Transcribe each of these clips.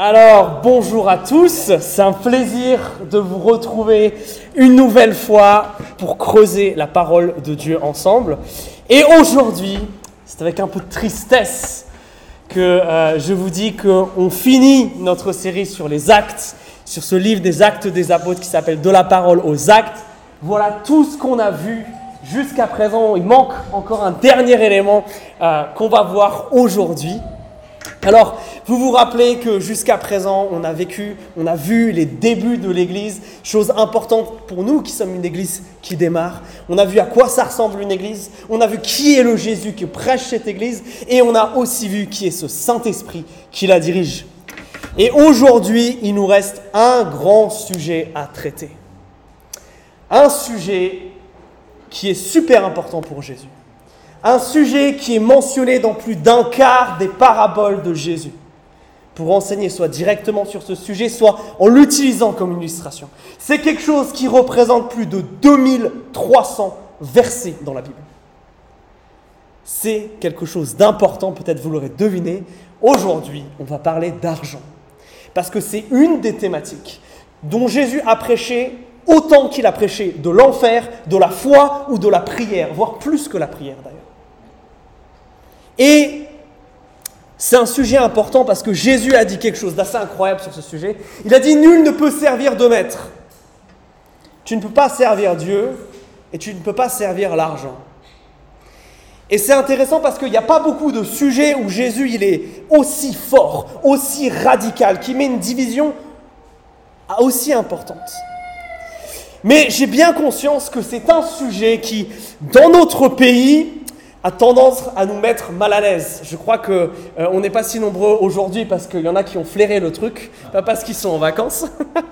Alors, bonjour à tous, c'est un plaisir de vous retrouver une nouvelle fois pour creuser la parole de Dieu ensemble. Et aujourd'hui, c'est avec un peu de tristesse que euh, je vous dis qu'on finit notre série sur les actes, sur ce livre des actes des apôtres qui s'appelle De la parole aux actes. Voilà tout ce qu'on a vu jusqu'à présent. Il manque encore un dernier élément euh, qu'on va voir aujourd'hui. Alors, vous vous rappelez que jusqu'à présent, on a vécu, on a vu les débuts de l'Église, chose importante pour nous qui sommes une Église qui démarre. On a vu à quoi ça ressemble une Église, on a vu qui est le Jésus qui prêche cette Église, et on a aussi vu qui est ce Saint-Esprit qui la dirige. Et aujourd'hui, il nous reste un grand sujet à traiter. Un sujet qui est super important pour Jésus un sujet qui est mentionné dans plus d'un quart des paraboles de Jésus, pour enseigner soit directement sur ce sujet, soit en l'utilisant comme illustration. C'est quelque chose qui représente plus de 2300 versets dans la Bible. C'est quelque chose d'important, peut-être vous l'aurez deviné. Aujourd'hui, on va parler d'argent. Parce que c'est une des thématiques dont Jésus a prêché autant qu'il a prêché de l'enfer, de la foi ou de la prière, voire plus que la prière d'ailleurs. Et c'est un sujet important parce que Jésus a dit quelque chose d'assez incroyable sur ce sujet. Il a dit Nul ne peut servir de maître. Tu ne peux pas servir Dieu et tu ne peux pas servir l'argent. Et c'est intéressant parce qu'il n'y a pas beaucoup de sujets où Jésus il est aussi fort, aussi radical, qui met une division aussi importante. Mais j'ai bien conscience que c'est un sujet qui, dans notre pays, a tendance à nous mettre mal à l'aise. Je crois qu'on euh, n'est pas si nombreux aujourd'hui parce qu'il y en a qui ont flairé le truc, pas parce qu'ils sont en vacances,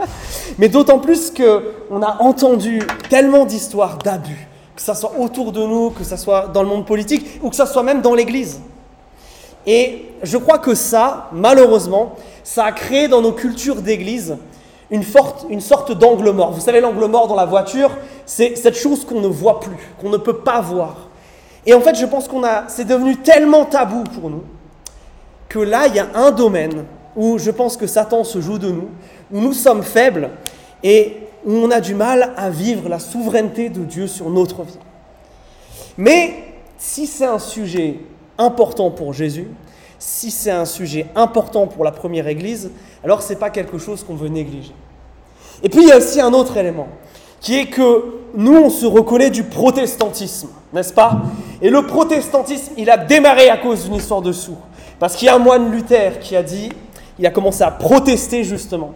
mais d'autant plus qu'on a entendu tellement d'histoires d'abus, que ce soit autour de nous, que ce soit dans le monde politique ou que ce soit même dans l'Église. Et je crois que ça, malheureusement, ça a créé dans nos cultures d'Église une, une sorte d'angle mort. Vous savez, l'angle mort dans la voiture, c'est cette chose qu'on ne voit plus, qu'on ne peut pas voir. Et en fait, je pense qu'on a, c'est devenu tellement tabou pour nous que là, il y a un domaine où je pense que Satan se joue de nous, où nous sommes faibles et où on a du mal à vivre la souveraineté de Dieu sur notre vie. Mais si c'est un sujet important pour Jésus, si c'est un sujet important pour la première Église, alors ce n'est pas quelque chose qu'on veut négliger. Et puis il y a aussi un autre élément qui est que nous, on se reconnaît du protestantisme, n'est-ce pas? Et le protestantisme, il a démarré à cause d'une histoire de sous. Parce qu'il y a un moine Luther qui a dit, il a commencé à protester justement.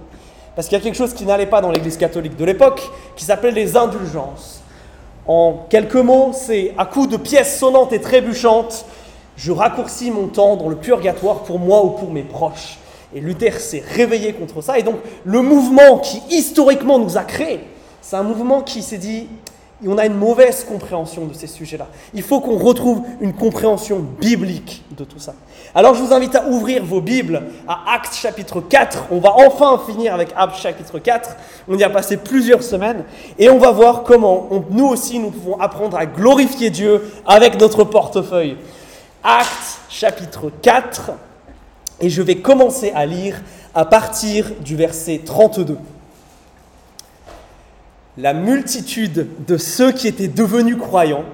Parce qu'il y a quelque chose qui n'allait pas dans l'église catholique de l'époque, qui s'appelait les indulgences. En quelques mots, c'est à coup de pièces sonnantes et trébuchantes, je raccourcis mon temps dans le purgatoire pour moi ou pour mes proches. Et Luther s'est réveillé contre ça. Et donc, le mouvement qui historiquement nous a créés, c'est un mouvement qui s'est dit, on a une mauvaise compréhension de ces sujets-là. Il faut qu'on retrouve une compréhension biblique de tout ça. Alors je vous invite à ouvrir vos Bibles à Actes chapitre 4. On va enfin finir avec Actes chapitre 4. On y a passé plusieurs semaines. Et on va voir comment nous aussi nous pouvons apprendre à glorifier Dieu avec notre portefeuille. Actes chapitre 4. Et je vais commencer à lire à partir du verset 32 la multitude de ceux qui étaient devenus croyants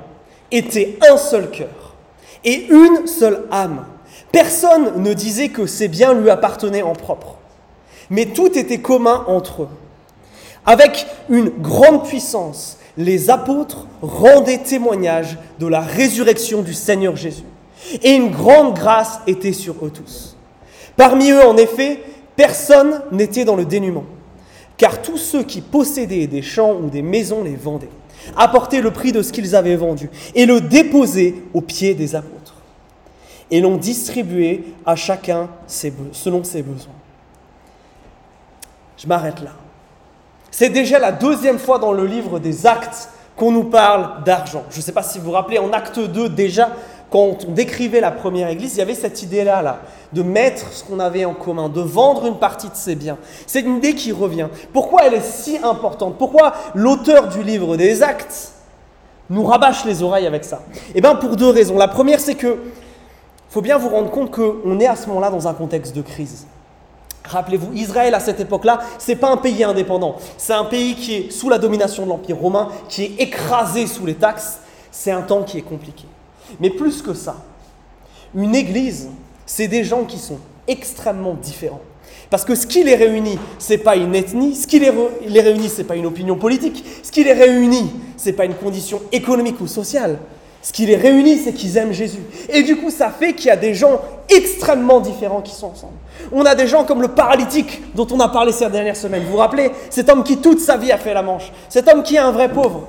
était un seul cœur et une seule âme. Personne ne disait que ces biens lui appartenaient en propre, mais tout était commun entre eux. Avec une grande puissance, les apôtres rendaient témoignage de la résurrection du Seigneur Jésus, et une grande grâce était sur eux tous. Parmi eux, en effet, personne n'était dans le dénuement car tous ceux qui possédaient des champs ou des maisons les vendaient, apportaient le prix de ce qu'ils avaient vendu et le déposaient aux pieds des apôtres. Et l'ont distribué à chacun selon ses besoins. Je m'arrête là. C'est déjà la deuxième fois dans le livre des actes qu'on nous parle d'argent. Je ne sais pas si vous vous rappelez, en acte 2 déjà, quand on décrivait la première église, il y avait cette idée-là, là, de mettre ce qu'on avait en commun, de vendre une partie de ses biens. C'est une idée qui revient. Pourquoi elle est si importante? Pourquoi l'auteur du livre des actes nous rabâche les oreilles avec ça? Eh bien, pour deux raisons. La première, c'est que faut bien vous rendre compte qu'on est à ce moment-là dans un contexte de crise. Rappelez-vous, Israël à cette époque-là, c'est pas un pays indépendant. C'est un pays qui est sous la domination de l'Empire romain, qui est écrasé sous les taxes. C'est un temps qui est compliqué. Mais plus que ça, une église, c'est des gens qui sont extrêmement différents. Parce que ce qui les réunit, ce n'est pas une ethnie, ce qui les, les réunit, ce n'est pas une opinion politique, ce qui les réunit, ce n'est pas une condition économique ou sociale. Ce qui les réunit, c'est qu'ils aiment Jésus. Et du coup, ça fait qu'il y a des gens extrêmement différents qui sont ensemble. On a des gens comme le paralytique dont on a parlé ces dernières semaines. Vous vous rappelez? Cet homme qui toute sa vie a fait la manche. Cet homme qui est un vrai pauvre.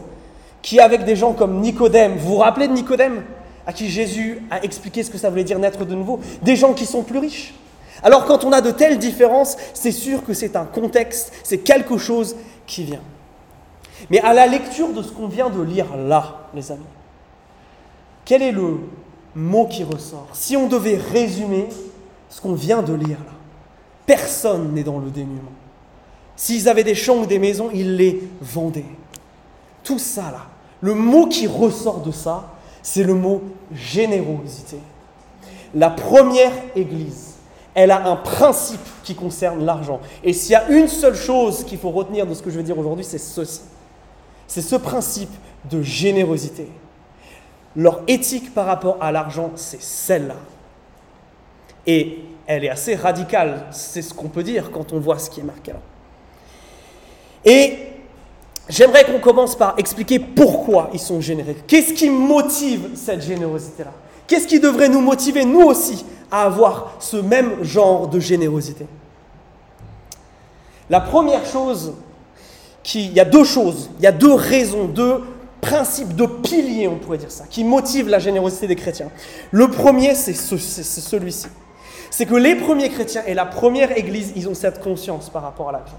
Qui avec des gens comme Nicodème. Vous vous rappelez de Nicodème? À qui Jésus a expliqué ce que ça voulait dire naître de nouveau. Des gens qui sont plus riches. Alors quand on a de telles différences, c'est sûr que c'est un contexte, c'est quelque chose qui vient. Mais à la lecture de ce qu'on vient de lire là, les amis, quel est le mot qui ressort? Si on devait résumer ce qu'on vient de lire là, personne n'est dans le dénuement. S'ils avaient des champs ou des maisons, ils les vendaient. Tout ça là, le mot qui ressort de ça, c'est le mot générosité. La première église, elle a un principe qui concerne l'argent. Et s'il y a une seule chose qu'il faut retenir de ce que je vais dire aujourd'hui, c'est ceci. C'est ce principe de générosité. Leur éthique par rapport à l'argent, c'est celle-là. Et elle est assez radicale, c'est ce qu'on peut dire quand on voit ce qui est marqué là. Et j'aimerais qu'on commence par expliquer pourquoi ils sont généreux. Qu'est-ce qui motive cette générosité-là? Qu'est-ce qui devrait nous motiver, nous aussi, à avoir ce même genre de générosité? La première chose, il y a deux choses, il y a deux raisons, deux principe de pilier, on pourrait dire ça, qui motive la générosité des chrétiens. Le premier, c'est celui-ci. C'est que les premiers chrétiens et la première église, ils ont cette conscience par rapport à l'argent.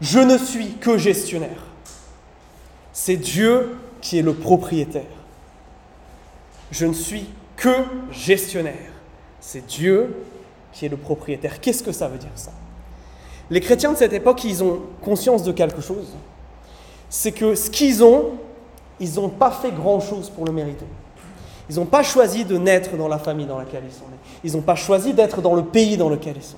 Je ne suis que gestionnaire. C'est Dieu qui est le propriétaire. Je ne suis que gestionnaire. C'est Dieu qui est le propriétaire. Qu'est-ce que ça veut dire ça? Les chrétiens de cette époque, ils ont conscience de quelque chose. C'est que ce qu'ils ont, ils n'ont pas fait grand-chose pour le mériter. Ils n'ont pas choisi de naître dans la famille dans laquelle ils sont nés. Ils n'ont pas choisi d'être dans le pays dans lequel ils sont.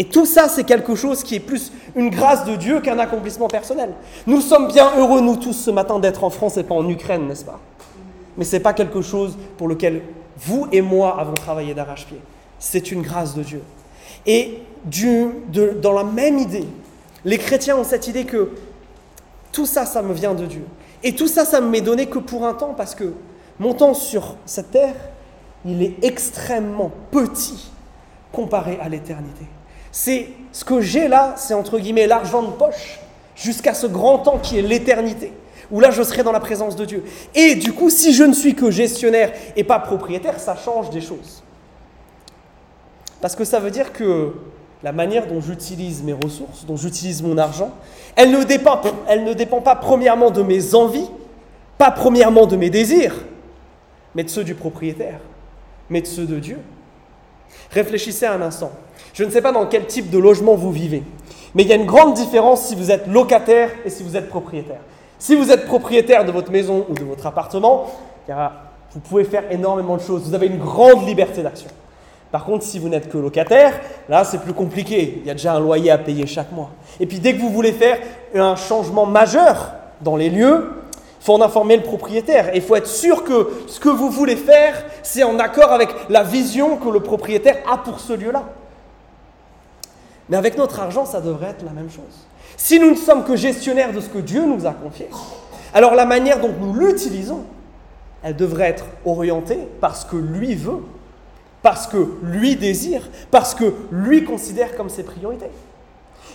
Et tout ça, c'est quelque chose qui est plus une grâce de Dieu qu'un accomplissement personnel. Nous sommes bien heureux, nous tous, ce matin, d'être en France et pas en Ukraine, n'est-ce pas? Mais ce n'est pas quelque chose pour lequel vous et moi avons travaillé d'arrache-pied. C'est une grâce de Dieu. Et dans la même idée, les chrétiens ont cette idée que tout ça, ça me vient de Dieu. Et tout ça, ça ne m'est donné que pour un temps, parce que mon temps sur cette terre, il est extrêmement petit comparé à l'éternité. C'est ce que j'ai là, c'est entre guillemets l'argent de poche, jusqu'à ce grand temps qui est l'éternité, où là je serai dans la présence de Dieu. Et du coup, si je ne suis que gestionnaire et pas propriétaire, ça change des choses. Parce que ça veut dire que la manière dont j'utilise mes ressources, dont j'utilise mon argent, elle ne, dépend, elle ne dépend pas premièrement de mes envies, pas premièrement de mes désirs, mais de ceux du propriétaire, mais de ceux de Dieu. Réfléchissez un instant. Je ne sais pas dans quel type de logement vous vivez, mais il y a une grande différence si vous êtes locataire et si vous êtes propriétaire. Si vous êtes propriétaire de votre maison ou de votre appartement, vous pouvez faire énormément de choses. Vous avez une grande liberté d'action. Par contre, si vous n'êtes que locataire, là, c'est plus compliqué. Il y a déjà un loyer à payer chaque mois. Et puis, dès que vous voulez faire un changement majeur dans les lieux, il faut en informer le propriétaire. Et il faut être sûr que ce que vous voulez faire, c'est en accord avec la vision que le propriétaire a pour ce lieu-là. Mais avec notre argent, ça devrait être la même chose. Si nous ne sommes que gestionnaires de ce que Dieu nous a confié, alors la manière dont nous l'utilisons, elle devrait être orientée par ce que lui veut parce que lui désire, parce que lui considère comme ses priorités.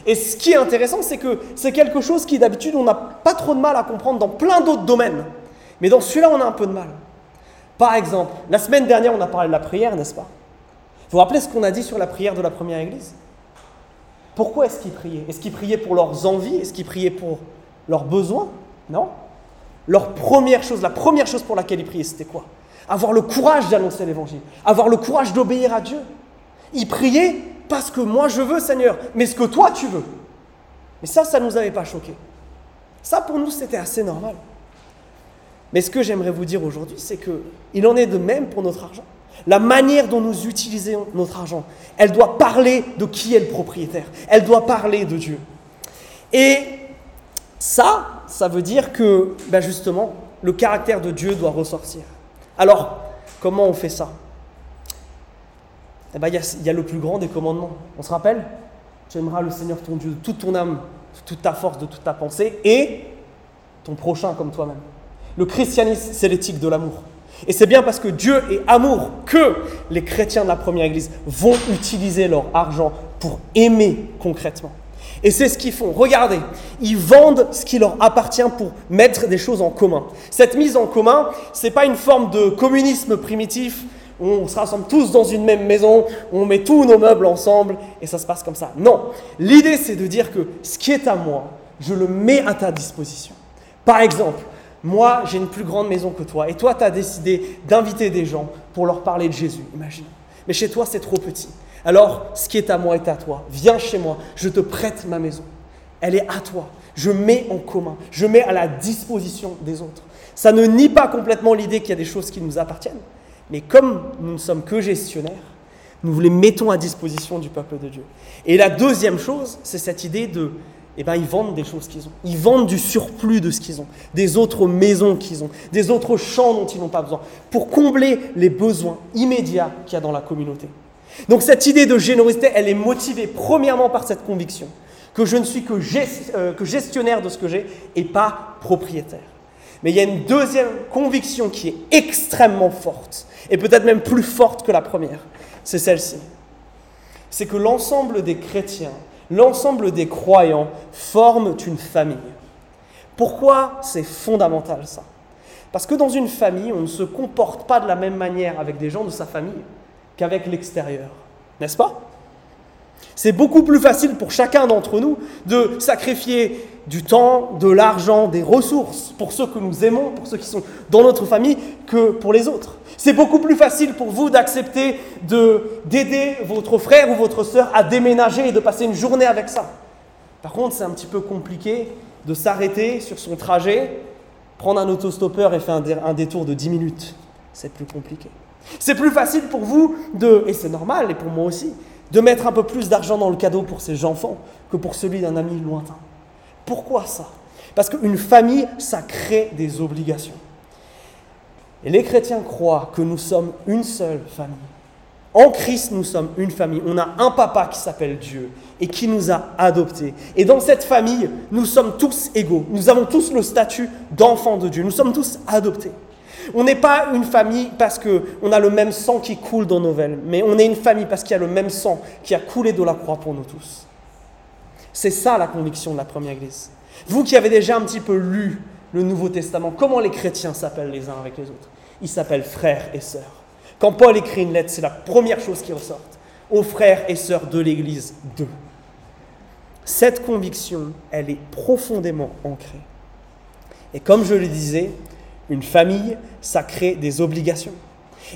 Et ce qui est intéressant, c'est que c'est quelque chose qui d'habitude on n'a pas trop de mal à comprendre dans plein d'autres domaines. Mais dans celui-là, on a un peu de mal. Par exemple, la semaine dernière, on a parlé de la prière, n'est-ce pas? Vous vous rappelez ce qu'on a dit sur la prière de la première église? Pourquoi est-ce qu'ils priaient? Est-ce qu'ils priaient pour leurs envies? Est-ce qu'ils priaient pour leurs besoins? Non. Leur première chose, la première chose pour laquelle ils priaient, c'était quoi? Avoir le courage d'annoncer l'évangile, avoir le courage d'obéir à Dieu. Il priait parce que moi je veux, Seigneur, mais ce que toi tu veux. Mais ça, ça ne nous avait pas choqué. Ça, pour nous, c'était assez normal. Mais ce que j'aimerais vous dire aujourd'hui, c'est qu'il en est de même pour notre argent. La manière dont nous utilisons notre argent, elle doit parler de qui est le propriétaire. Elle doit parler de Dieu. Et ça, ça veut dire que, ben justement, le caractère de Dieu doit ressortir. Alors, comment on fait ça? Eh bien, il y, a le plus grand des commandements. On se rappelle? Tu aimeras le Seigneur ton Dieu de toute ton âme, de toute ta force, de toute ta pensée, et ton prochain comme toi-même. Le christianisme, c'est l'éthique de l'amour. Et c'est bien parce que Dieu est amour que les chrétiens de la première église vont utiliser leur argent pour aimer concrètement. Et c'est ce qu'ils font. Regardez, ils vendent ce qui leur appartient pour mettre des choses en commun. Cette mise en commun, ce n'est pas une forme de communisme primitif où on se rassemble tous dans une même maison, on met tous nos meubles ensemble et ça se passe comme ça. Non, l'idée c'est de dire que ce qui est à moi, je le mets à ta disposition. Par exemple, moi, j'ai une plus grande maison que toi, et toi, tu as décidé d'inviter des gens pour leur parler de Jésus, imagine. Mais chez toi, c'est trop petit. Alors, ce qui est à moi est à toi. Viens chez moi, je te prête ma maison. Elle est à toi. Je mets en commun, je mets à la disposition des autres. Ça ne nie pas complètement l'idée qu'il y a des choses qui nous appartiennent, mais comme nous ne sommes que gestionnaires, nous les mettons à disposition du peuple de Dieu. Et la deuxième chose, c'est cette idée de eh ben, ils vendent des choses qu'ils ont. Ils vendent du surplus de ce qu'ils ont, des autres maisons qu'ils ont, des autres champs dont ils n'ont pas besoin, pour combler les besoins immédiats qu'il y a dans la communauté. Donc cette idée de générosité, elle est motivée premièrement par cette conviction que je ne suis que, euh, que gestionnaire de ce que j'ai et pas propriétaire. Mais il y a une deuxième conviction qui est extrêmement forte, et peut-être même plus forte que la première, c'est celle-ci. C'est que l'ensemble des chrétiens l'ensemble des croyants forment une famille. Pourquoi c'est fondamental ça? Parce que dans une famille, on ne se comporte pas de la même manière avec des gens de sa famille qu'avec l'extérieur. N'est-ce pas? C'est beaucoup plus facile pour chacun d'entre nous de sacrifier du temps, de l'argent, des ressources pour ceux que nous aimons, pour ceux qui sont dans notre famille, que pour les autres. C'est beaucoup plus facile pour vous d'accepter d'aider votre frère ou votre soeur à déménager et de passer une journée avec ça. Par contre, c'est un petit peu compliqué de s'arrêter sur son trajet, prendre un autostoppeur et faire un, détour de 10 minutes. C'est plus compliqué. C'est plus facile pour vous de, et c'est normal, et pour moi aussi, de mettre un peu plus d'argent dans le cadeau pour ses enfants que pour celui d'un ami lointain. Pourquoi ça? Parce qu'une famille, ça crée des obligations. Et les chrétiens croient que nous sommes une seule famille. En Christ, nous sommes une famille. On a un papa qui s'appelle Dieu et qui nous a adoptés. Et dans cette famille, nous sommes tous égaux. Nous avons tous le statut d'enfants de Dieu. Nous sommes tous adoptés. On n'est pas une famille parce qu'on a le même sang qui coule dans nos veines, mais on est une famille parce qu'il y a le même sang qui a coulé de la croix pour nous tous. C'est ça la conviction de la première Église. Vous qui avez déjà un petit peu lu le Nouveau Testament, comment les chrétiens s'appellent les uns avec les autres? Ils s'appellent frères et sœurs. Quand Paul écrit une lettre, c'est la première chose qui ressort. Aux frères et sœurs de l'Église d'eux. Cette conviction, elle est profondément ancrée. Et comme je le disais, une famille, ça crée des obligations.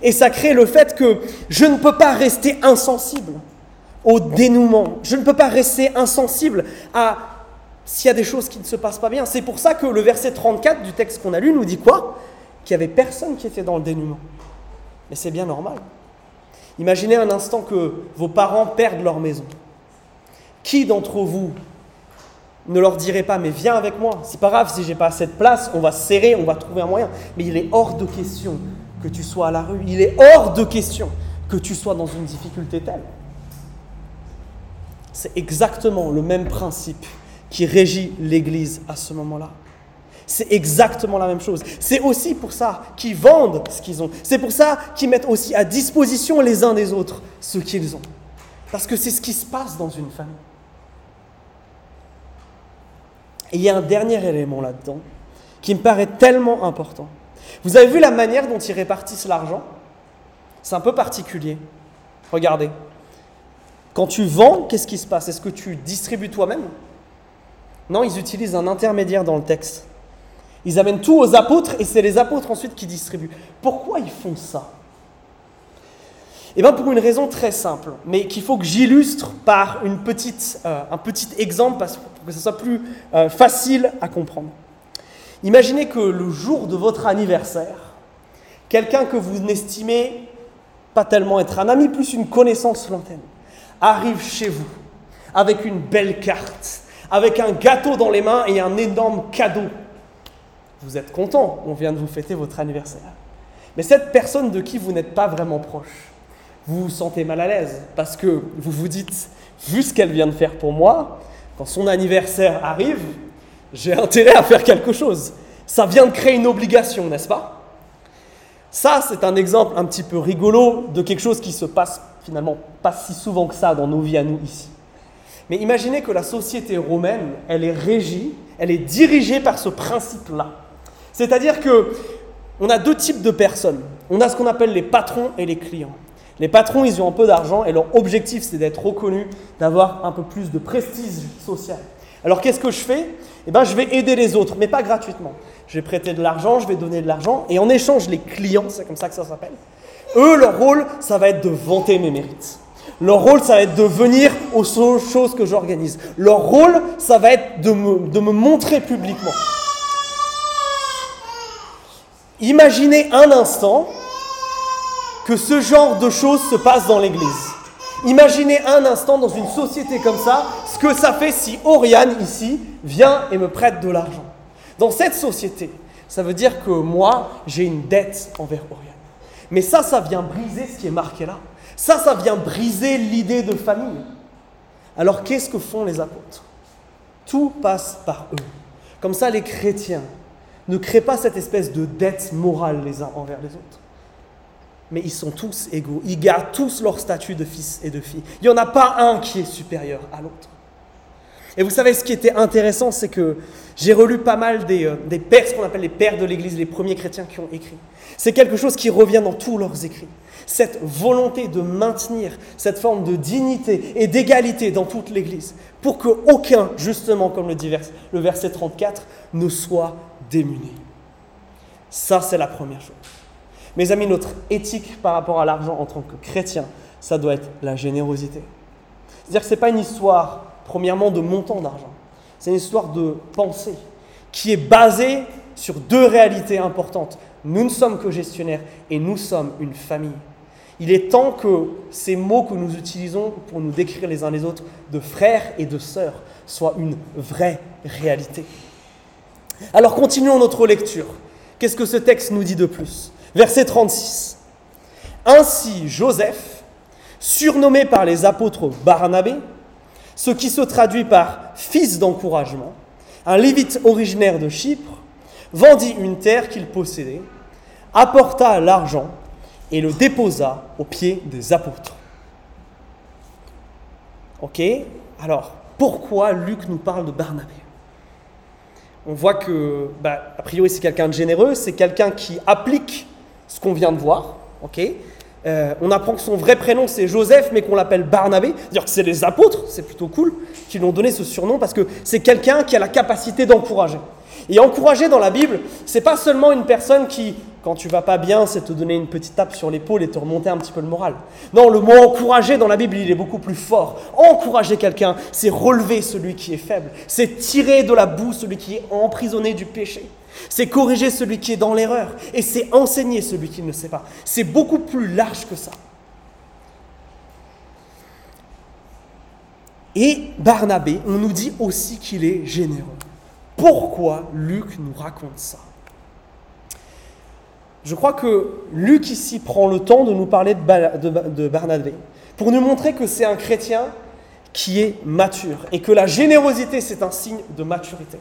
Et ça crée le fait que je ne peux pas rester insensible au dénouement. Je ne peux pas rester insensible à s'il y a des choses qui ne se passent pas bien. C'est pour ça que le verset 34 du texte qu'on a lu nous dit quoi? Qu'il n'y avait personne qui était dans le dénouement. Mais c'est bien normal. Imaginez un instant que vos parents perdent leur maison. Qui d'entre vous ne leur dirait pas mais viens avec moi, c'est pas grave si j'ai pas assez de place, on va serrer, on va trouver un moyen. Mais il est hors de question que tu sois à la rue, il est hors de question que tu sois dans une difficulté telle. C'est exactement le même principe qui régit l'Église à ce moment-là. C'est exactement la même chose. C'est aussi pour ça qu'ils vendent ce qu'ils ont. C'est pour ça qu'ils mettent aussi à disposition les uns des autres ce qu'ils ont. Parce que c'est ce qui se passe dans une famille. Et il y a un dernier élément là-dedans qui me paraît tellement important. Vous avez vu la manière dont ils répartissent l'argent? C'est un peu particulier. Regardez. Quand tu vends, qu'est-ce qui se passe? Est-ce que tu distribues toi-même? Non, ils utilisent un intermédiaire dans le texte. Ils amènent tout aux apôtres et c'est les apôtres ensuite qui distribuent. Pourquoi ils font ça? Eh bien pour une raison très simple, mais qu'il faut que j'illustre par une petite, euh, un petit exemple pour que ce soit plus euh, facile à comprendre. Imaginez que le jour de votre anniversaire, quelqu'un que vous n'estimez pas tellement être un ami, plus une connaissance lointaine, arrive chez vous avec une belle carte, avec un gâteau dans les mains et un énorme cadeau. Vous êtes content, on vient de vous fêter votre anniversaire. Mais cette personne de qui vous n'êtes pas vraiment proche, vous vous sentez mal à l'aise parce que vous vous dites, vu ce qu'elle vient de faire pour moi, quand son anniversaire arrive, j'ai intérêt à faire quelque chose. Ça vient de créer une obligation, n'est-ce pas? Ça, c'est un exemple un petit peu rigolo de quelque chose qui se passe finalement pas si souvent que ça dans nos vies à nous ici. Mais imaginez que la société romaine, elle est régie, elle est dirigée par ce principe-là. C'est-à-dire que on a deux types de personnes. On a ce qu'on appelle les patrons et les clients. Les patrons, ils ont un peu d'argent et leur objectif, c'est d'être reconnus, d'avoir un peu plus de prestige social. Alors qu'est-ce que je fais? Eh bien, je vais aider les autres, mais pas gratuitement. Je vais prêter de l'argent, je vais donner de l'argent, et en échange, les clients, c'est comme ça que ça s'appelle, eux, leur rôle, ça va être de vanter mes mérites. Leur rôle, ça va être de venir aux choses que j'organise. Leur rôle, ça va être de me montrer publiquement. Imaginez un instant que ce genre de choses se passe dans l'Église. Imaginez un instant dans une société comme ça, ce que ça fait si Oriane ici vient et me prête de l'argent. Dans cette société, ça veut dire que moi, j'ai une dette envers Oriane. Mais ça, ça vient briser ce qui est marqué là. Ça, ça vient briser l'idée de famille. Alors qu'est-ce que font les apôtres? Tout passe par eux. Comme ça, les chrétiens ne créent pas cette espèce de dette morale les uns envers les autres. Mais ils sont tous égaux. Ils gardent tous leur statut de fils et de fille. Il n'y en a pas un qui est supérieur à l'autre. Et vous savez, ce qui était intéressant, c'est que j'ai relu pas mal des, euh, des pères, ce qu'on appelle les pères de l'Église, les premiers chrétiens qui ont écrit. C'est quelque chose qui revient dans tous leurs écrits. Cette volonté de maintenir cette forme de dignité et d'égalité dans toute l'Église, pour qu'aucun, justement, comme le dit le verset 34, ne soit démuni. Ça, c'est la première chose. Mes amis, notre éthique par rapport à l'argent en tant que chrétien, ça doit être la générosité. C'est-à-dire que ce n'est pas une histoire, premièrement, de montant d'argent. C'est une histoire de pensée qui est basée sur deux réalités importantes. Nous ne sommes que gestionnaires et nous sommes une famille. Il est temps que ces mots que nous utilisons pour nous décrire les uns les autres de frères et de sœurs soient une vraie réalité. Alors continuons notre lecture. Qu'est-ce que ce texte nous dit de plus Verset 36. Ainsi Joseph, surnommé par les apôtres Barnabé, ce qui se traduit par fils d'encouragement, un lévite originaire de Chypre, vendit une terre qu'il possédait, apporta l'argent et le déposa aux pieds des apôtres. Ok? Alors, pourquoi Luc nous parle de Barnabé On voit que, bah, a priori, c'est quelqu'un de généreux, c'est quelqu'un qui applique ce qu'on vient de voir. ok euh, on apprend que son vrai prénom c'est Joseph, mais qu'on l'appelle Barnabé. C'est-à-dire que c'est les apôtres, c'est plutôt cool, qui lui ont donné ce surnom parce que c'est quelqu'un qui a la capacité d'encourager. Et encourager dans la Bible, c'est pas seulement une personne qui, quand tu vas pas bien, c'est te donner une petite tape sur l'épaule et te remonter un petit peu le moral. Non, le mot encourager dans la Bible, il est beaucoup plus fort. Encourager quelqu'un, c'est relever celui qui est faible, c'est tirer de la boue celui qui est emprisonné du péché. C'est corriger celui qui est dans l'erreur et c'est enseigner celui qui ne sait pas. C'est beaucoup plus large que ça. Et Barnabé, on nous dit aussi qu'il est généreux. Pourquoi Luc nous raconte ça? Je crois que Luc ici prend le temps de nous parler de Barnabé pour nous montrer que c'est un chrétien qui est mature et que la générosité, c'est un signe de maturité.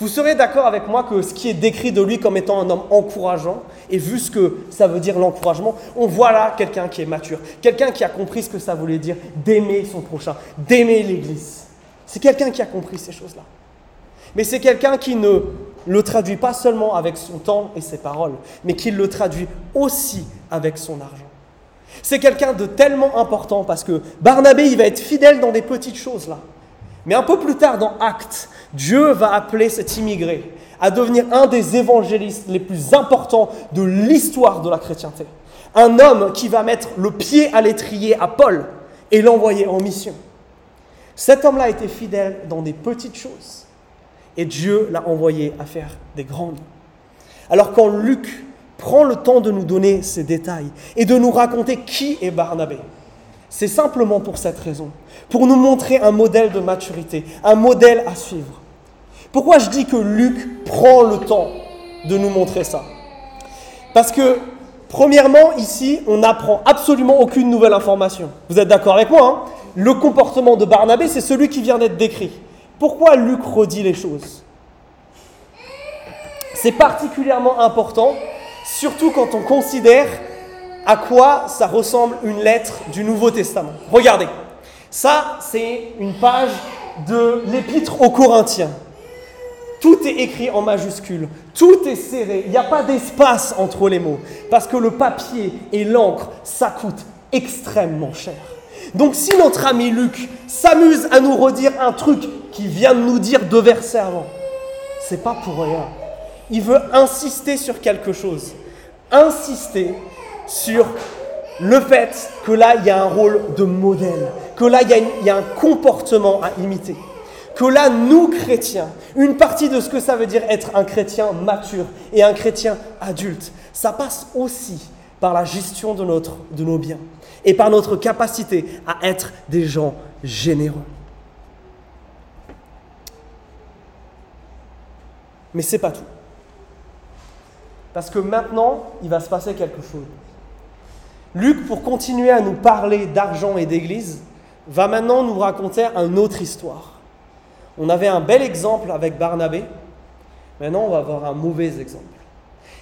Vous serez d'accord avec moi que ce qui est décrit de lui comme étant un homme encourageant, et vu ce que ça veut dire l'encouragement, on voit là quelqu'un qui est mature, quelqu'un qui a compris ce que ça voulait dire d'aimer son prochain, d'aimer l'Église. C'est quelqu'un qui a compris ces choses-là. Mais c'est quelqu'un qui ne le traduit pas seulement avec son temps et ses paroles, mais qui le traduit aussi avec son argent. C'est quelqu'un de tellement important parce que Barnabé, il va être fidèle dans des petites choses là. Mais un peu plus tard dans Actes, Dieu va appeler cet immigré à devenir un des évangélistes les plus importants de l'histoire de la chrétienté. Un homme qui va mettre le pied à l'étrier à Paul et l'envoyer en mission. Cet homme-là était fidèle dans des petites choses et Dieu l'a envoyé à faire des grandes. Alors quand Luc prend le temps de nous donner ces détails et de nous raconter qui est Barnabé. C'est simplement pour cette raison, pour nous montrer un modèle de maturité, un modèle à suivre. Pourquoi je dis que Luc prend le temps de nous montrer ça? Parce que, premièrement, ici, on n'apprend absolument aucune nouvelle information. Vous êtes d'accord avec moi hein? Le comportement de Barnabé, c'est celui qui vient d'être décrit. Pourquoi Luc redit les choses? C'est particulièrement important, surtout quand on considère à quoi ça ressemble une lettre du Nouveau Testament. Regardez, ça c'est une page de l'épître aux Corinthiens. Tout est écrit en majuscule, tout est serré, il n'y a pas d'espace entre les mots, parce que le papier et l'encre, ça coûte extrêmement cher. Donc si notre ami Luc s'amuse à nous redire un truc qui vient de nous dire deux versets avant, c'est pas pour rien. Il veut insister sur quelque chose. Insister sur le fait que là, il y a un rôle de modèle, que là, il y a, il y a un comportement à imiter que là, nous chrétiens, une partie de ce que ça veut dire être un chrétien mature et un chrétien adulte, ça passe aussi par la gestion de, notre, de nos biens et par notre capacité à être des gens généreux. Mais c'est pas tout. Parce que maintenant, il va se passer quelque chose. Luc, pour continuer à nous parler d'argent et d'église, va maintenant nous raconter une autre histoire. On avait un bel exemple avec Barnabé. Maintenant, on va avoir un mauvais exemple.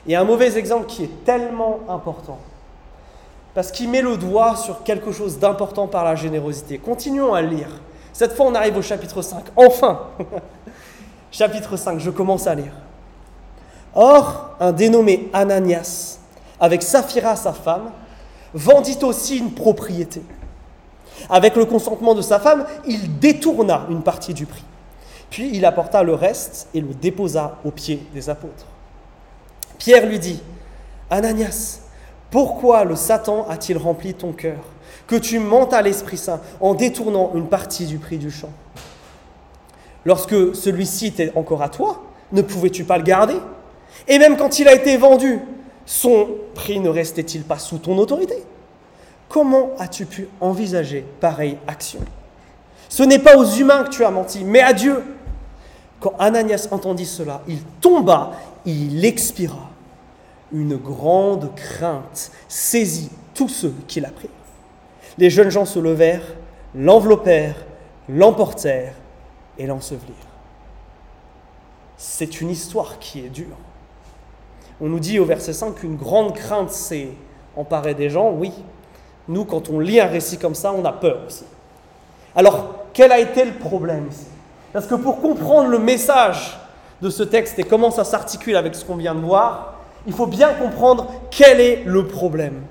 Et un mauvais exemple qui est tellement important. Parce qu'il met le doigt sur quelque chose d'important par la générosité. Continuons à lire. Cette fois, on arrive au chapitre 5. Enfin Chapitre 5, je commence à lire. Or, un dénommé Ananias, avec Saphira sa femme, vendit aussi une propriété. Avec le consentement de sa femme, il détourna une partie du prix. Puis il apporta le reste et le déposa aux pieds des apôtres. Pierre lui dit, Ananias, pourquoi le Satan a-t-il rempli ton cœur? Que tu mentes à l'Esprit Saint en détournant une partie du prix du champ. Lorsque celui-ci était encore à toi, ne pouvais-tu pas le garder? Et même quand il a été vendu, son prix ne restait-il pas sous ton autorité? Comment as-tu pu envisager pareille action? Ce n'est pas aux humains que tu as menti, mais à Dieu. Quand Ananias entendit cela, il tomba, il expira. Une grande crainte saisit tous ceux qui l'apprirent. Les jeunes gens se levèrent, l'enveloppèrent, l'emportèrent et l'ensevelirent. C'est une histoire qui est dure. On nous dit au verset 5 qu'une grande crainte s'est emparée des gens. Oui, nous, quand on lit un récit comme ça, on a peur aussi. Alors, quel a été le problème ici? Parce que pour comprendre le message de ce texte et comment ça s'articule avec ce qu'on vient de voir, il faut bien comprendre quel est le problème.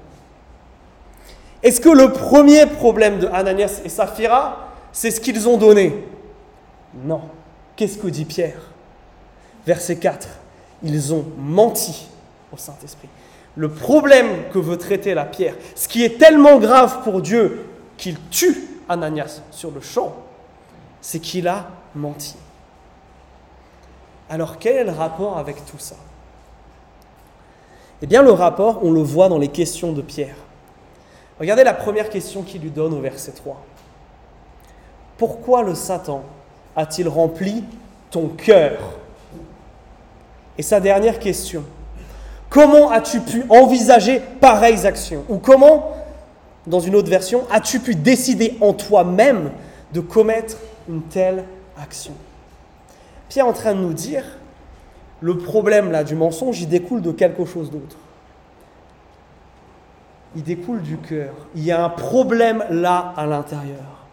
Est-ce que le premier problème de Ananias et Saphira, c'est ce qu'ils ont donné? Non. Qu'est-ce que dit Pierre? Verset 4. Ils ont menti au Saint-Esprit. Le problème que veut traiter la pierre, ce qui est tellement grave pour Dieu qu'il tue Ananias sur le champ, c'est qu'il a menti. Alors quel est le rapport avec tout ça? Eh bien le rapport, on le voit dans les questions de Pierre. Regardez la première question qu'il lui donne au verset 3. Pourquoi le Satan a-t-il rempli ton cœur? Et sa dernière question, comment as-tu pu envisager pareilles actions? Ou comment, dans une autre version, as-tu pu décider en toi-même de commettre une telle action? Pierre est en train de nous dire, le problème là du mensonge, il découle de quelque chose d'autre. Il découle du cœur. Il y a un problème là à l'intérieur.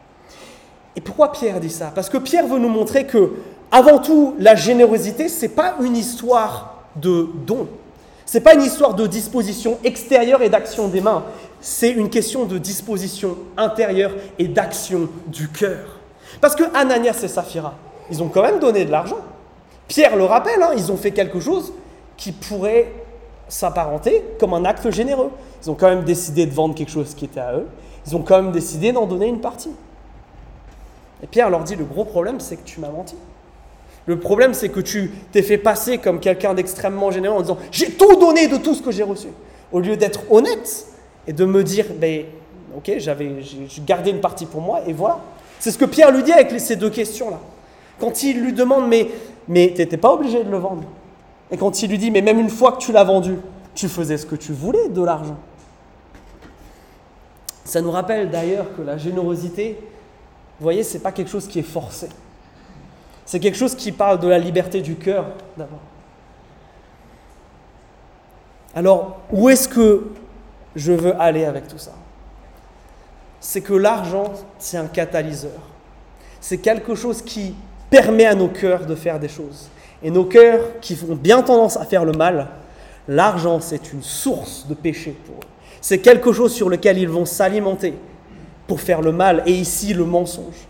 Et pourquoi Pierre dit ça? Parce que Pierre veut nous montrer que, avant tout, la générosité, c'est pas une histoire de don. C'est pas une histoire de disposition extérieure et d'action des mains. C'est une question de disposition intérieure et d'action du cœur. Parce que Ananias et Saphira, ils ont quand même donné de l'argent. Pierre le rappelle, hein, ils ont fait quelque chose qui pourrait s'apparenter comme un acte généreux. Ils ont quand même décidé de vendre quelque chose qui était à eux. Ils ont quand même décidé d'en donner une partie. Et Pierre leur dit, le gros problème, c'est que tu m'as menti. Le problème, c'est que tu t'es fait passer comme quelqu'un d'extrêmement généreux en disant J'ai tout donné de tout ce que j'ai reçu. Au lieu d'être honnête et de me dire ben, Ok, j'avais gardé une partie pour moi et voilà. C'est ce que Pierre lui dit avec ces deux questions-là. Quand il lui demande Mais, mais tu n'étais pas obligé de le vendre. Et quand il lui dit Mais même une fois que tu l'as vendu, tu faisais ce que tu voulais de l'argent. Ça nous rappelle d'ailleurs que la générosité, vous voyez, ce n'est pas quelque chose qui est forcé. C'est quelque chose qui parle de la liberté du cœur d'abord. Alors, où est-ce que je veux aller avec tout ça? C'est que l'argent, c'est un catalyseur. C'est quelque chose qui permet à nos cœurs de faire des choses. Et nos cœurs qui ont bien tendance à faire le mal, l'argent, c'est une source de péché pour eux. C'est quelque chose sur lequel ils vont s'alimenter pour faire le mal, et ici le mensonge.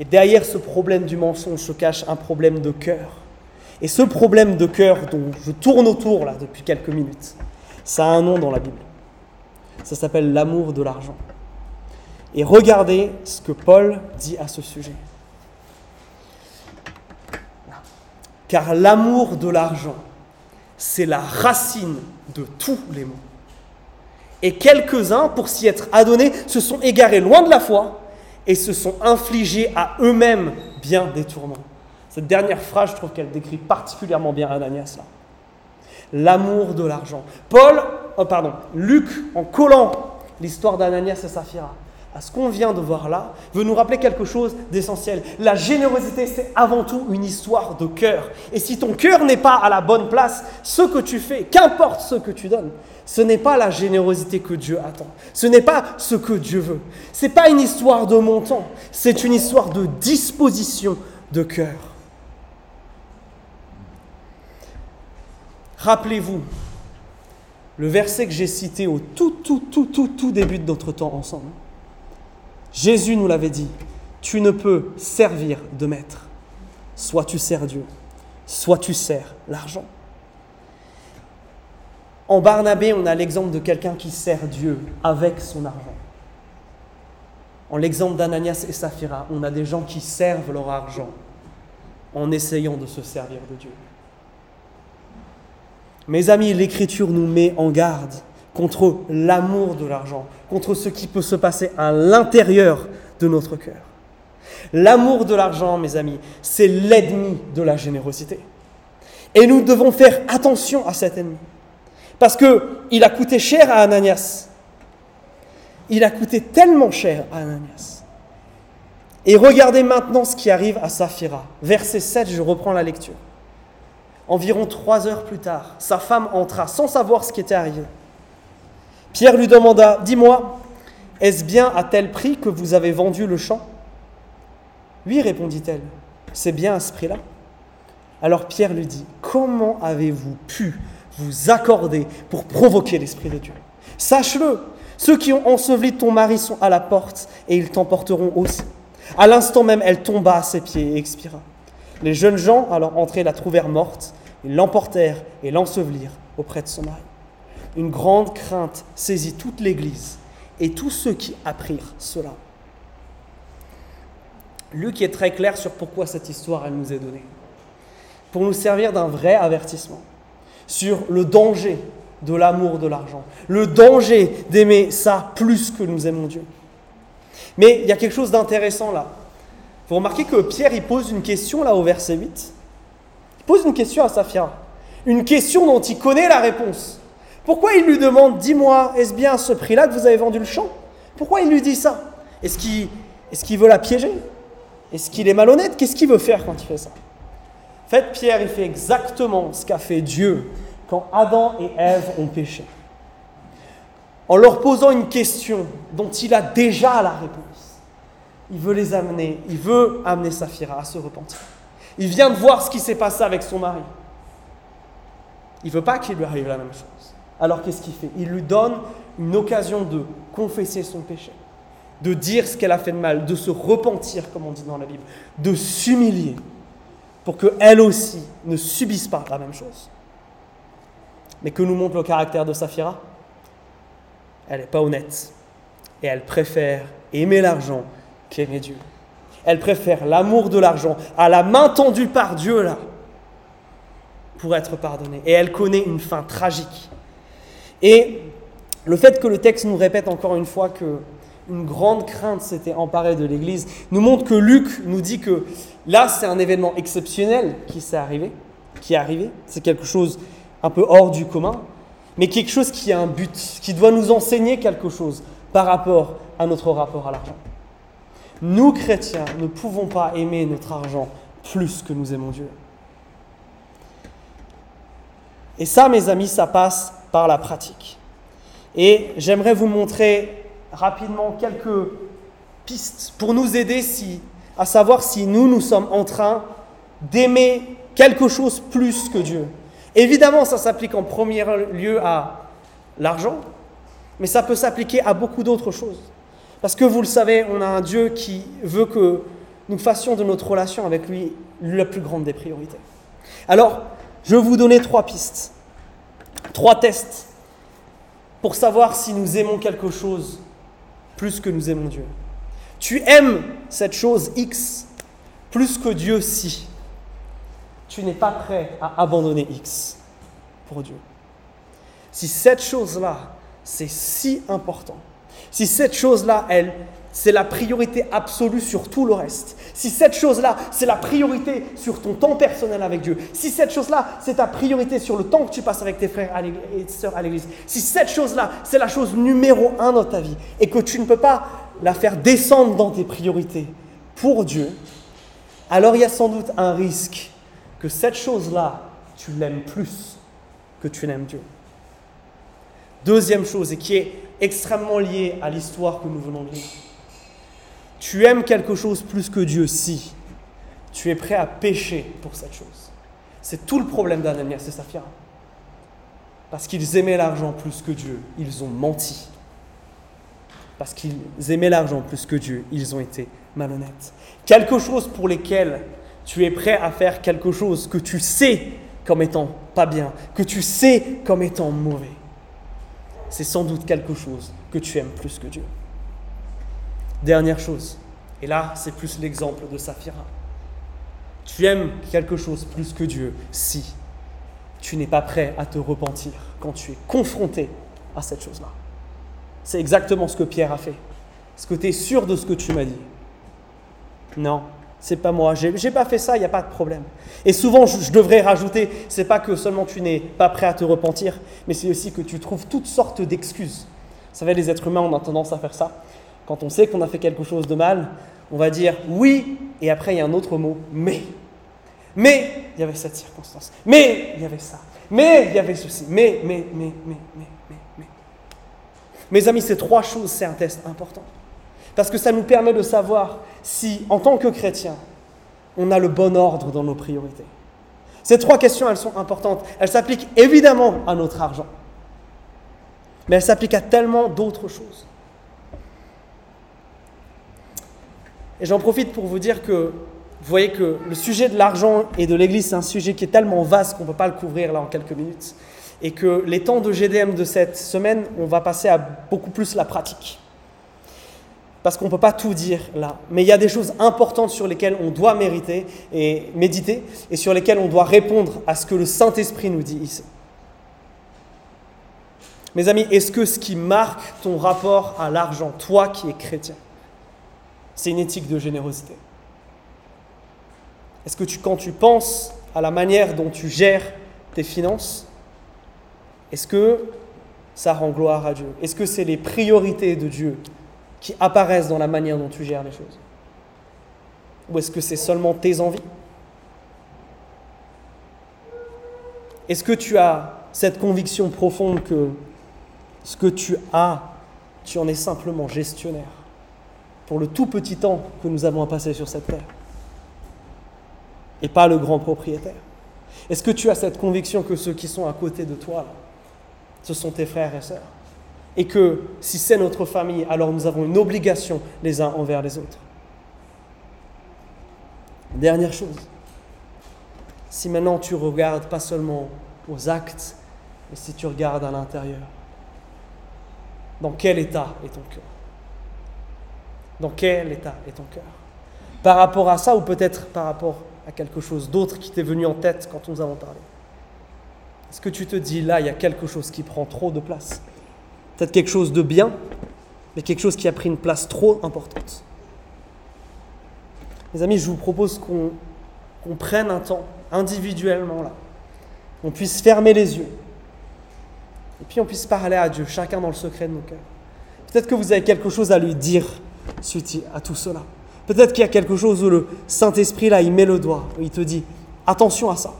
Et derrière ce problème du mensonge se cache un problème de cœur. Et ce problème de cœur dont je tourne autour là depuis quelques minutes, ça a un nom dans la Bible. Ça s'appelle l'amour de l'argent. Et regardez ce que Paul dit à ce sujet. Car l'amour de l'argent, c'est la racine de tous les maux. Et quelques-uns, pour s'y être adonnés, se sont égarés loin de la foi et se sont infligés à eux-mêmes bien des tourments. Cette dernière phrase, je trouve qu'elle décrit particulièrement bien Ananias là. L'amour de l'argent. Paul, oh pardon, Luc, en collant l'histoire d'Ananias et Saphira à ce qu'on vient de voir là, veut nous rappeler quelque chose d'essentiel. La générosité, c'est avant tout une histoire de cœur. Et si ton cœur n'est pas à la bonne place, ce que tu fais, qu'importe ce que tu donnes, ce n'est pas la générosité que Dieu attend. Ce n'est pas ce que Dieu veut. Ce n'est pas une histoire de montant, c'est une histoire de disposition de cœur. Rappelez-vous le verset que j'ai cité au tout, tout, tout, tout, tout début de notre temps ensemble. Jésus nous l'avait dit, tu ne peux servir de maître. Soit tu sers Dieu, soit tu sers l'argent. En Barnabé, on a l'exemple de quelqu'un qui sert Dieu avec son argent. En l'exemple d'Ananias et Saphira, on a des gens qui servent leur argent en essayant de se servir de Dieu. Mes amis, l'Écriture nous met en garde contre l'amour de l'argent, contre ce qui peut se passer à l'intérieur de notre cœur. L'amour de l'argent, mes amis, c'est l'ennemi de la générosité. Et nous devons faire attention à cet ennemi. Parce qu'il a coûté cher à Ananias. Il a coûté tellement cher à Ananias. Et regardez maintenant ce qui arrive à Saphira. Verset 7, je reprends la lecture. Environ trois heures plus tard, sa femme entra sans savoir ce qui était arrivé. Pierre lui demanda, Dis-moi, est-ce bien à tel prix que vous avez vendu le champ? Oui, répondit-elle, c'est bien à ce prix-là. Alors Pierre lui dit, Comment avez-vous pu vous accorder pour provoquer l'Esprit de Dieu? Sache-le, ceux qui ont enseveli ton mari sont à la porte et ils t'emporteront aussi. À l'instant même, elle tomba à ses pieds et expira. Les jeunes gens, alors entrés, la trouvèrent morte. Ils l'emportèrent et l'ensevelirent auprès de son mari une grande crainte saisit toute l'Église et tous ceux qui apprirent cela. Luc est très clair sur pourquoi cette histoire elle nous est donnée. Pour nous servir d'un vrai avertissement sur le danger de l'amour de l'argent, le danger d'aimer ça plus que nous aimons Dieu. Mais il y a quelque chose d'intéressant là. Vous remarquez que Pierre il pose une question là au verset 8. Il pose une question à Saphira. Une question dont il connaît la réponse. Pourquoi il lui demande, dis-moi, est-ce bien à ce prix-là que vous avez vendu le champ? Pourquoi il lui dit ça? Est-ce qu'il veut la piéger? Est-ce qu'il est malhonnête? Qu'est-ce qu'il veut faire quand il fait ça? En fait, Pierre, il fait exactement ce qu'a fait Dieu quand Adam et Ève ont péché. En leur posant une question dont il a déjà la réponse, il veut les amener, il veut amener Saphira à se repentir. Il vient de voir ce qui s'est passé avec son mari. Il ne veut pas qu'il lui arrive la même chose. Alors qu'est-ce qu'il fait? Il lui donne une occasion de confesser son péché, de dire ce qu'elle a fait de mal, de se repentir, comme on dit dans la Bible, de s'humilier, pour qu'elle aussi ne subisse pas la même chose. Mais que nous montre le caractère de Saphira? Elle n'est pas honnête. Et elle préfère aimer l'argent qu'aimer Dieu. Elle préfère l'amour de l'argent à la main tendue par Dieu là pour être pardonnée. Et elle connaît une fin tragique. Et le fait que le texte nous répète encore une fois que une grande crainte s'était emparée de l'Église nous montre que Luc nous dit que là c'est un événement exceptionnel qui s'est arrivé, qui est arrivé. C'est quelque chose un peu hors du commun, mais quelque chose qui a un but, qui doit nous enseigner quelque chose par rapport à notre rapport à l'argent. Nous, chrétiens, ne pouvons pas aimer notre argent plus que nous aimons Dieu. Et ça, mes amis, ça passe par la pratique. Et j'aimerais vous montrer rapidement quelques pistes pour nous aider si, à savoir si nous, nous sommes en train d'aimer quelque chose plus que Dieu. Évidemment, ça s'applique en premier lieu à l'argent, mais ça peut s'appliquer à beaucoup d'autres choses. Parce que vous le savez, on a un Dieu qui veut que nous fassions de notre relation avec lui la plus grande des priorités. Alors, je vais vous donner trois pistes, trois tests pour savoir si nous aimons quelque chose plus que nous aimons Dieu. Tu aimes cette chose X plus que Dieu si tu n'es pas prêt à abandonner X pour Dieu. Si cette chose-là, c'est si important, si cette chose-là, elle, c'est la priorité absolue sur tout le reste, si cette chose-là, c'est la priorité sur ton temps personnel avec Dieu, si cette chose-là, c'est ta priorité sur le temps que tu passes avec tes frères et sœurs à l'église, si cette chose-là, c'est la chose numéro un dans ta vie et que tu ne peux pas la faire descendre dans tes priorités pour Dieu, alors il y a sans doute un risque que cette chose-là, tu l'aimes plus que tu n'aimes Dieu. Deuxième chose, et qui est extrêmement liée à l'histoire que nous venons de lire. Tu aimes quelque chose plus que Dieu si tu es prêt à pécher pour cette chose. C'est tout le problème d'Ananias et Saphira. Parce qu'ils aimaient l'argent plus que Dieu, ils ont menti. Parce qu'ils aimaient l'argent plus que Dieu, ils ont été malhonnêtes. Quelque chose pour lesquels tu es prêt à faire quelque chose que tu sais comme étant pas bien, que tu sais comme étant mauvais. C'est sans doute quelque chose que tu aimes plus que Dieu. Dernière chose, et là c'est plus l'exemple de Saphira. Tu aimes quelque chose plus que Dieu si tu n'es pas prêt à te repentir quand tu es confronté à cette chose-là. C'est exactement ce que Pierre a fait. Est-ce que tu es sûr de ce que tu m'as dit? Non, c'est pas moi, j'ai pas fait ça, il n'y a pas de problème. Et souvent, je, devrais rajouter, c'est pas que seulement tu n'es pas prêt à te repentir, mais c'est aussi que tu trouves toutes sortes d'excuses. Vous savez, les êtres humains, on a tendance à faire ça. Quand on sait qu'on a fait quelque chose de mal, on va dire oui, et après il y a un autre mot, mais. Mais il y avait cette circonstance. Mais il y avait ça. Mais il y avait ceci. Mais, mais, mais, mais, mais, mais, mais. Mes amis, ces trois choses, c'est un test important. Parce que ça nous permet de savoir si, en tant que chrétien, on a le bon ordre dans nos priorités. Ces trois questions, elles sont importantes. Elles s'appliquent évidemment à notre argent. Mais elles s'appliquent à tellement d'autres choses. Et j'en profite pour vous dire que vous voyez que le sujet de l'argent et de l'Église, c'est un sujet qui est tellement vaste qu'on ne peut pas le couvrir là en quelques minutes. Et que les temps de GDM de cette semaine, on va passer à beaucoup plus la pratique parce qu'on ne peut pas tout dire là. Mais il y a des choses importantes sur lesquelles on doit mériter et méditer et sur lesquelles on doit répondre à ce que le Saint-Esprit nous dit ici. Mes amis, est-ce que ce qui marque ton rapport à l'argent, toi qui es chrétien, c'est une éthique de générosité. Est-ce que tu, quand tu penses à la manière dont tu gères tes finances, est-ce que ça rend gloire à Dieu? Est-ce que c'est les priorités de Dieu qui apparaissent dans la manière dont tu gères les choses? Ou est-ce que c'est seulement tes envies? Est-ce que tu as cette conviction profonde que ce que tu as, tu en es simplement gestionnaire? Pour le tout petit temps que nous avons à passer sur cette terre. Et pas le grand propriétaire. Est-ce que tu as cette conviction que ceux qui sont à côté de toi, ce sont tes frères et sœurs? Et que si c'est notre famille, alors nous avons une obligation les uns envers les autres. Dernière chose, si maintenant tu regardes pas seulement aux actes, mais si tu regardes à l'intérieur, dans quel état est ton cœur? Dans quel état est ton cœur. Par rapport à ça ou peut-être par rapport à quelque chose d'autre qui t'est venu en tête quand nous avons parlé. Est-ce que tu te dis là, il y a quelque chose qui prend trop de place? Peut-être quelque chose de bien, mais quelque chose qui a pris une place trop importante. Mes amis, je vous propose qu'on prenne un temps individuellement là, qu'on puisse fermer les yeux, et puis on puisse parler à Dieu, chacun dans le secret de nos cœurs. Peut-être que vous avez quelque chose à lui dire suite à tout cela. Peut-être qu'il y a quelque chose où le Saint-Esprit, là, il met le doigt, où il te dit, attention à ça.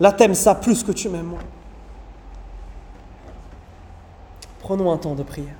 Là, t'aimes ça plus que tu m'aimes moi. Prenons un temps de prière.